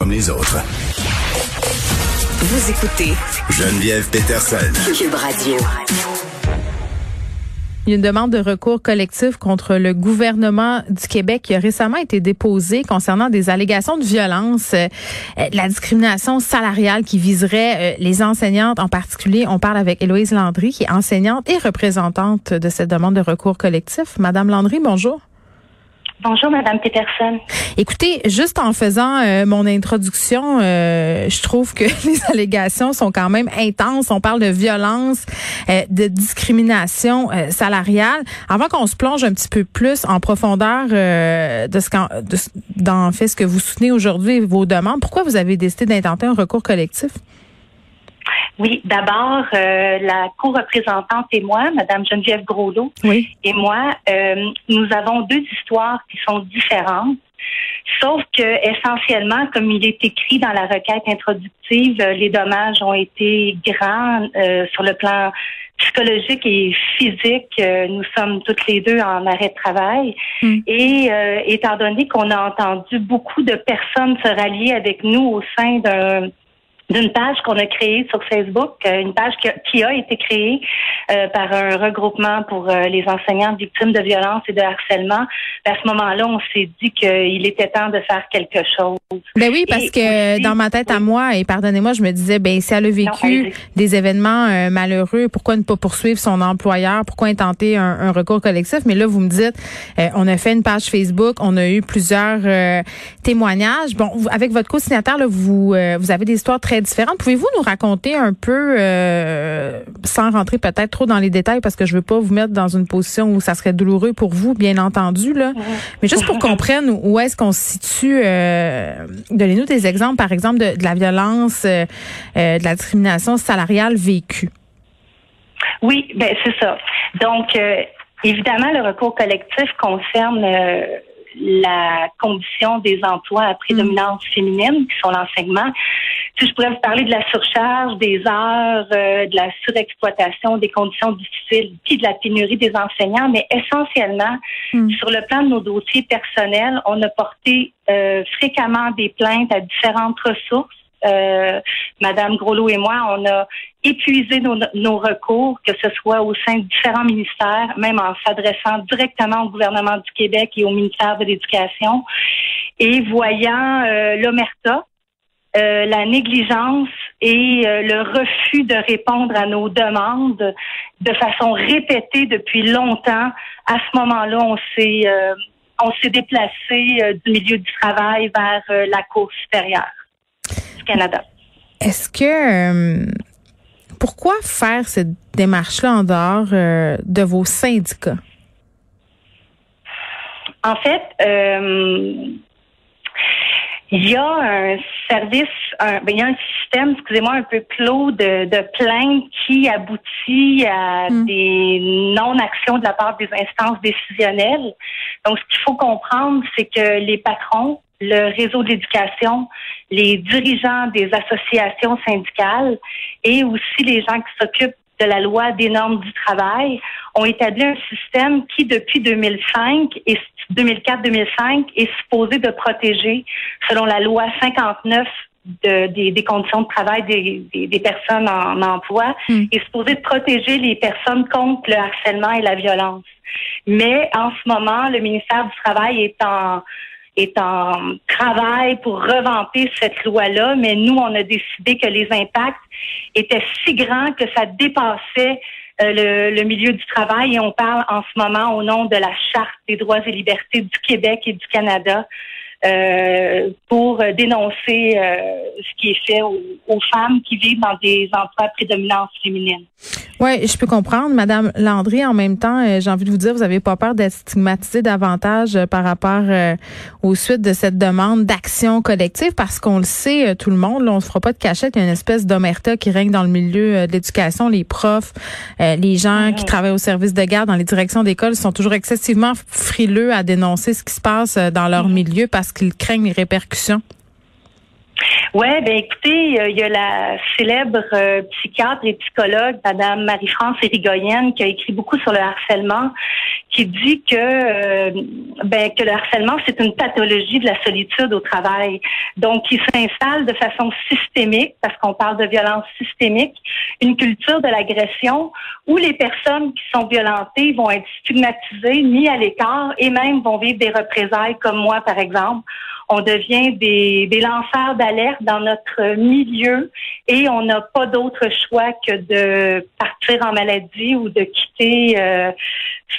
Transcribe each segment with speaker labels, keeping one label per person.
Speaker 1: comme les autres.
Speaker 2: Vous écoutez
Speaker 1: Geneviève Peterson.
Speaker 2: Cube Radio.
Speaker 3: Il y a une demande de recours collectif contre le gouvernement du Québec qui a récemment été déposée concernant des allégations de violence, euh, de la discrimination salariale qui viserait euh, les enseignantes en particulier. On parle avec Héloïse Landry qui est enseignante et représentante de cette demande de recours collectif. Madame Landry, bonjour.
Speaker 4: Bonjour, Madame Peterson.
Speaker 3: Écoutez, juste en faisant euh, mon introduction, euh, je trouve que les allégations sont quand même intenses. On parle de violence, euh, de discrimination salariale. Avant qu'on se plonge un petit peu plus en profondeur de ce qu'en, dans fait ce que vous soutenez aujourd'hui, vos demandes, pourquoi vous avez décidé d'intenter un recours collectif?
Speaker 4: Oui, d'abord, euh, la co-représentante et moi, Madame Geneviève Groslot, et moi, euh, nous avons deux histoires qui sont différentes. Sauf que essentiellement, comme il est écrit dans la requête introductive, les dommages ont été grands euh, sur le plan psychologique et physique. nous sommes toutes les deux en arrêt de travail. Hmm. Et étant donné qu'on a entendu beaucoup de personnes se rallier avec nous au sein d'un d'une page qu'on a créée sur Facebook, euh, une page qui a, été créée euh, par un regroupement pour euh, les enseignants victimes de violence et de harcèlement. À ce moment-là, on s'est dit qu'il était temps de faire quelque chose.
Speaker 3: Ben oui, parce que dans ma tête à moi, et pardonnez-moi, je me disais, ben si elle a vécu des événements malheureux, pourquoi ne pas poursuivre son employeur? Pourquoi intenter un, un recours collectif? Mais là, vous me dites, on a fait une page Facebook, on a eu plusieurs témoignages. Bon, avec votre co-signataire, vous, vous avez des histoires très différentes. Pouvez-vous nous raconter un peu, euh, sans rentrer peut-être trop dans les détails, parce que je veux pas vous mettre dans une position où ça serait douloureux pour vous, bien entendu, là. Mais juste pour qu'on comprenne où est-ce qu'on se situe, euh, donnez-nous des exemples, par exemple, de, la violence, euh, de la discrimination salariale vécue.
Speaker 4: Oui, ben c'est ça. Donc, évidemment, le recours collectif concerne la condition des emplois à prédominance féminine, qui sont l'enseignement. Si je pourrais vous parler de la surcharge, des heures, euh, de la surexploitation, des conditions difficiles, puis de la pénurie des enseignants, mais essentiellement, hmm. sur le plan de nos dossiers personnels, on a porté euh, fréquemment des plaintes à différentes ressources euh, Madame Groslo et moi, on a épuisé nos, recours, que ce soit au sein de différents ministères, même en s'adressant directement au gouvernement du Québec et au ministère de l'Éducation, et voyant euh, l'omerta, euh, la négligence et le refus de répondre à nos demandes de façon répétée depuis longtemps. À ce moment-là, on s'est on s'est déplacé du milieu du travail vers la Cour supérieure. Canada.
Speaker 3: Est-ce que euh, pourquoi faire cette démarche-là en dehors euh, de vos syndicats?
Speaker 4: En fait, euh, il y a un service, un, ben, il y a un système, excusez-moi, un peu clos de, de plaintes qui aboutit à hmm. des non-actions de la part des instances décisionnelles. Donc, ce qu'il faut comprendre, c'est que les patrons le réseau de l'éducation, les dirigeants des associations syndicales et aussi les gens qui s'occupent de la loi des normes du travail ont établi un système qui, depuis 2005 et 2004-2005, est supposé de protéger, selon la loi 59 des, conditions de travail des, personnes en, emploi, hmm. est supposé de protéger les personnes contre le harcèlement et la violence. Mais en ce moment, le ministère du Travail est en est en travail pour revamper cette loi-là, mais nous, on a décidé que les impacts étaient si grands que ça dépassait euh, le, milieu du travail et on parle en ce moment au nom de la Charte des droits et libertés du Québec et du Canada. Euh, pour dénoncer euh, ce qui est fait aux, femmes qui vivent dans des emplois à prédominance féminine.
Speaker 3: Oui, je peux comprendre, Madame Landry. En même temps, euh, j'ai envie de vous dire, vous n'avez pas peur d'être stigmatisée davantage par rapport aux suites de cette demande d'action collective, parce qu'on le sait, tout le monde, là, on ne se fera pas de cachette. Il y a une espèce d'omerta qui règne dans le milieu de l'éducation. Les profs, les gens qui travaillent au service de garde dans les directions d'école sont toujours excessivement frileux à dénoncer ce qui se passe dans leur milieu parce qu'ils craignent les répercussions.
Speaker 4: Ouais, ben écoutez, euh, il y a la célèbre euh, psychiatre et psychologue, Madame Marie-France Érigoyenne, qui a écrit beaucoup sur le harcèlement, qui dit que euh, ben que le harcèlement c'est une pathologie de la solitude au travail. Donc, il s'installe de façon systémique, parce qu'on parle de violence systémique, une culture de l'agression où les personnes qui sont violentées vont être stigmatisées, mis à l'écart et même vont vivre des représailles, comme moi par exemple on devient des, des lanceurs d'alerte dans notre milieu et on n'a pas d'autre choix que de partir en maladie ou de quitter euh,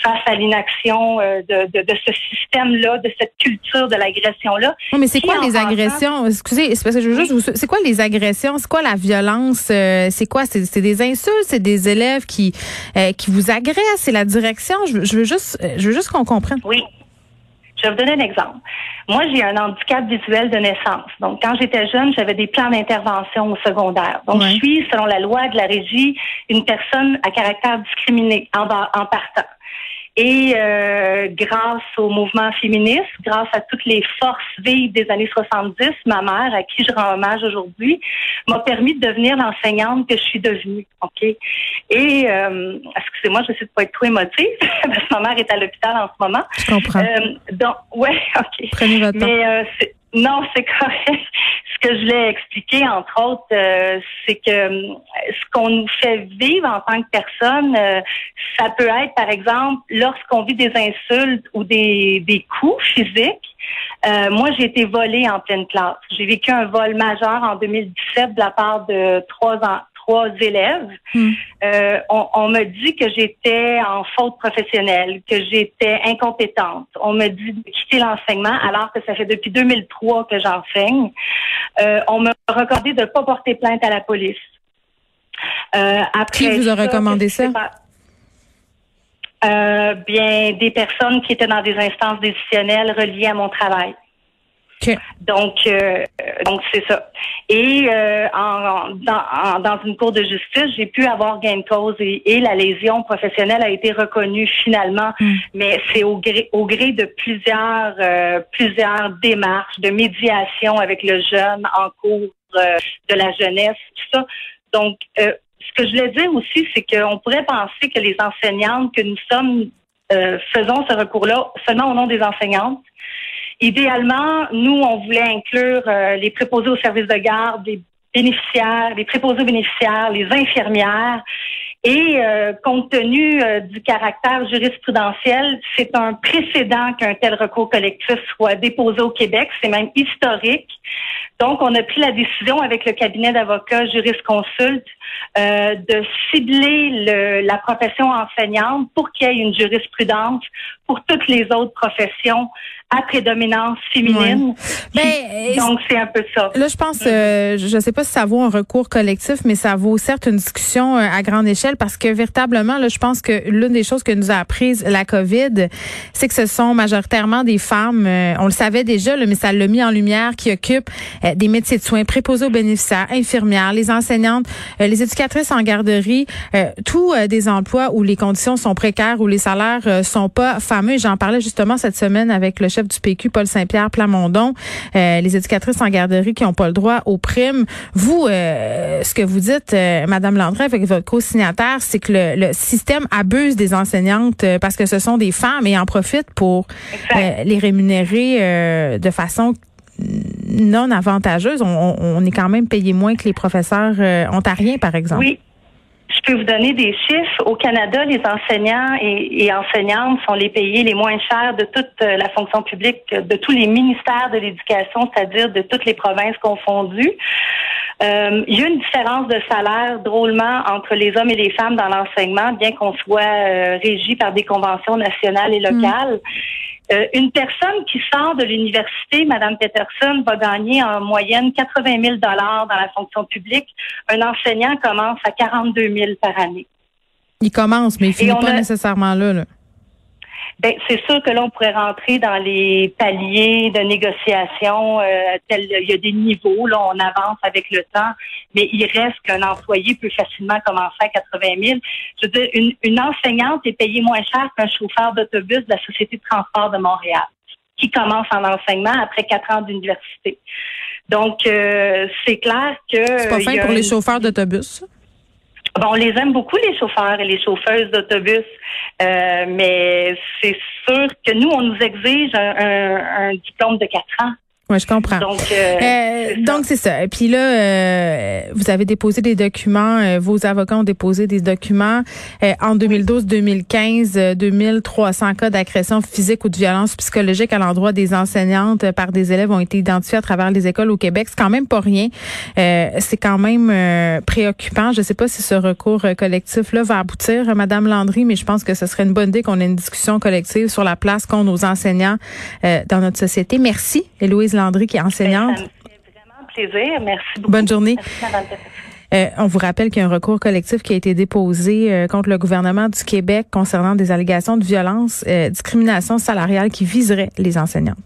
Speaker 4: face à l'inaction euh, de, de, de, ce système-là, de cette culture de l'agression-là.
Speaker 3: Non, mais c'est quoi les agressions? Excusez, c'est parce que je veux juste vous... C'est quoi les agressions? C'est quoi la violence? Euh, c'est quoi? C'est des insultes? C'est des élèves qui, qui vous agressent? C'est la direction? Je, je veux juste, je veux juste qu'on comprenne.
Speaker 4: Oui. Je vais vous donner un exemple. Moi, j'ai un handicap visuel de naissance. Donc, quand j'étais jeune, j'avais des plans d'intervention au secondaire. Donc, je suis, selon la loi de la régie, une personne à caractère discriminé en, en partant. Et euh, grâce au mouvement féministe, grâce à toutes les forces vives des années 70, ma mère, à qui je rends hommage aujourd'hui, m'a permis de devenir l'enseignante que je suis devenue. Ok? Et euh, excusez-moi, je sais de pas être trop émotive parce que ma mère est à l'hôpital en ce moment.
Speaker 3: Je comprends. Euh,
Speaker 4: donc, ouais, ok.
Speaker 3: Prenez votre temps.
Speaker 4: Mais euh, non, c'est correct. Ce que je l'ai expliqué, entre autres, euh, c'est que euh, ce qu'on nous fait vivre en tant que personne, euh, ça peut être, par exemple, lorsqu'on vit des insultes ou des, des coups physiques. moi, j'ai été volée en pleine classe. J'ai vécu un vol majeur en 2017 de la part de trois ans, trois élèves, hmm. euh, on, on, me dit que j'étais en faute professionnelle, que j'étais incompétente. On me dit de quitter l'enseignement alors que ça fait depuis 2003 que j'enseigne. Euh, on me recommandé de ne pas porter plainte à la police.
Speaker 3: Euh, après Qui vous a recommandé ça?
Speaker 4: Euh, bien, des personnes qui étaient dans des instances décisionnelles reliées à mon travail. Donc, euh, donc c'est ça. Et euh, en, dans, dans, une cour de justice, j'ai pu avoir gain de cause et, la lésion professionnelle a été reconnue finalement, hmm. mais c'est au gré, au gré de plusieurs, euh, plusieurs démarches de médiation avec le jeune en cours de la jeunesse, tout ça. Donc, ce que je voulais dire aussi, c'est qu'on pourrait penser que les enseignantes que nous sommes faisons ce recours-là seulement au nom des enseignantes. Idéalement, nous, on voulait inclure euh, les préposés au service de garde, les bénéficiaires, les préposés bénéficiaires, les infirmières. Et euh, compte tenu euh, du caractère jurisprudentiel, c'est un précédent qu'un tel recours collectif soit déposé au Québec. C'est même historique. Donc, on a pris la décision avec le cabinet d'avocats jurisconsulte euh, de cibler le, la profession enseignante pour qu'il y ait une jurisprudence pour toutes les autres professions à prédominance féminine. Ben, donc, c'est un peu ça.
Speaker 3: Là, je pense, euh, je ne sais pas si ça vaut un recours collectif, mais ça vaut certes une discussion euh, à grande échelle parce que véritablement, là, je pense que l'une des choses que nous a apprises la COVID, c'est que ce sont majoritairement des femmes, euh, on le savait déjà, là, mais ça l'a mis en lumière, qui occupent des métiers de soins, préposés aux bénéficiaires, infirmières, les enseignantes, les éducatrices en garderie, tous des emplois où les conditions sont précaires, où les salaires sont pas fameux. J'en parlais justement cette semaine avec le chef du PQ, Paul Saint-Pierre Plamondon, euh, les éducatrices en garderie qui n'ont pas le droit aux primes. Vous, euh, ce que vous dites, euh, Madame Landry, avec votre co-signataire, c'est que le, système abuse des enseignantes parce que ce sont des femmes et en profite pour les rémunérer de façon non avantageuse. On, on, est quand même payé moins que les professeurs ontariens, par exemple.
Speaker 4: Oui. Je peux vous donner des chiffres. Au Canada, les enseignants et, enseignantes sont les payés les moins chers de toute euh, la fonction publique, de tous les ministères de l'éducation, c'est-à-dire de toutes les provinces confondues. Euh, il y a une différence de salaire drôlement entre les hommes et les femmes dans l'enseignement, bien qu'on soit euh, régi par des conventions nationales et locales. Euh, une personne qui sort de l'université, Madame Peterson, va gagner en moyenne 80 000 dollars dans la fonction publique. Un enseignant commence à 42 000 par année.
Speaker 3: Il commence, mais il finit pas nécessairement là. là.
Speaker 4: Ben, c'est sûr que là, on pourrait rentrer dans les paliers de négociation. Euh, il y a des niveaux, là, on avance avec le temps, mais il reste qu'un employé peut facilement commencer à 80 000. Je veux dire, une, une enseignante est payée moins cher qu'un chauffeur d'autobus de la Société de transport de Montréal. qui commencent en enseignement après quatre ans d'université. Donc, euh, c'est clair que...
Speaker 3: C'est pas fin pour les chauffeurs d'autobus.
Speaker 4: Bon, on les aime beaucoup, les chauffeurs et les chauffeuses d'autobus, euh, mais c'est sûr que nous, on nous exige un, un diplôme de quatre ans
Speaker 3: oui, je comprends. Donc, euh, euh donc c'est ça. Et puis là, euh, vous avez déposé des documents, euh, vos avocats ont déposé des documents en 2012, 2015, 2300 cas d'agression physique ou de violence psychologique à l'endroit des enseignantes par des élèves ont été identifiés à travers les écoles au Québec. C'est quand même pas rien. c'est quand même préoccupant. Je sais pas si ce recours collectif là va aboutir, Madame Landry, mais je pense que ce serait une bonne idée qu'on ait une discussion collective sur la place qu'ont nos enseignants dans notre société. Merci, Héloïse Landry, qui est enseignante.
Speaker 4: Ça me fait vraiment plaisir. Merci beaucoup.
Speaker 3: Bonne journée. Euh, on vous rappelle qu'il y a un recours collectif qui a été déposé euh, contre le gouvernement du Québec concernant des allégations de violence, euh, discrimination salariale qui viserait les enseignants.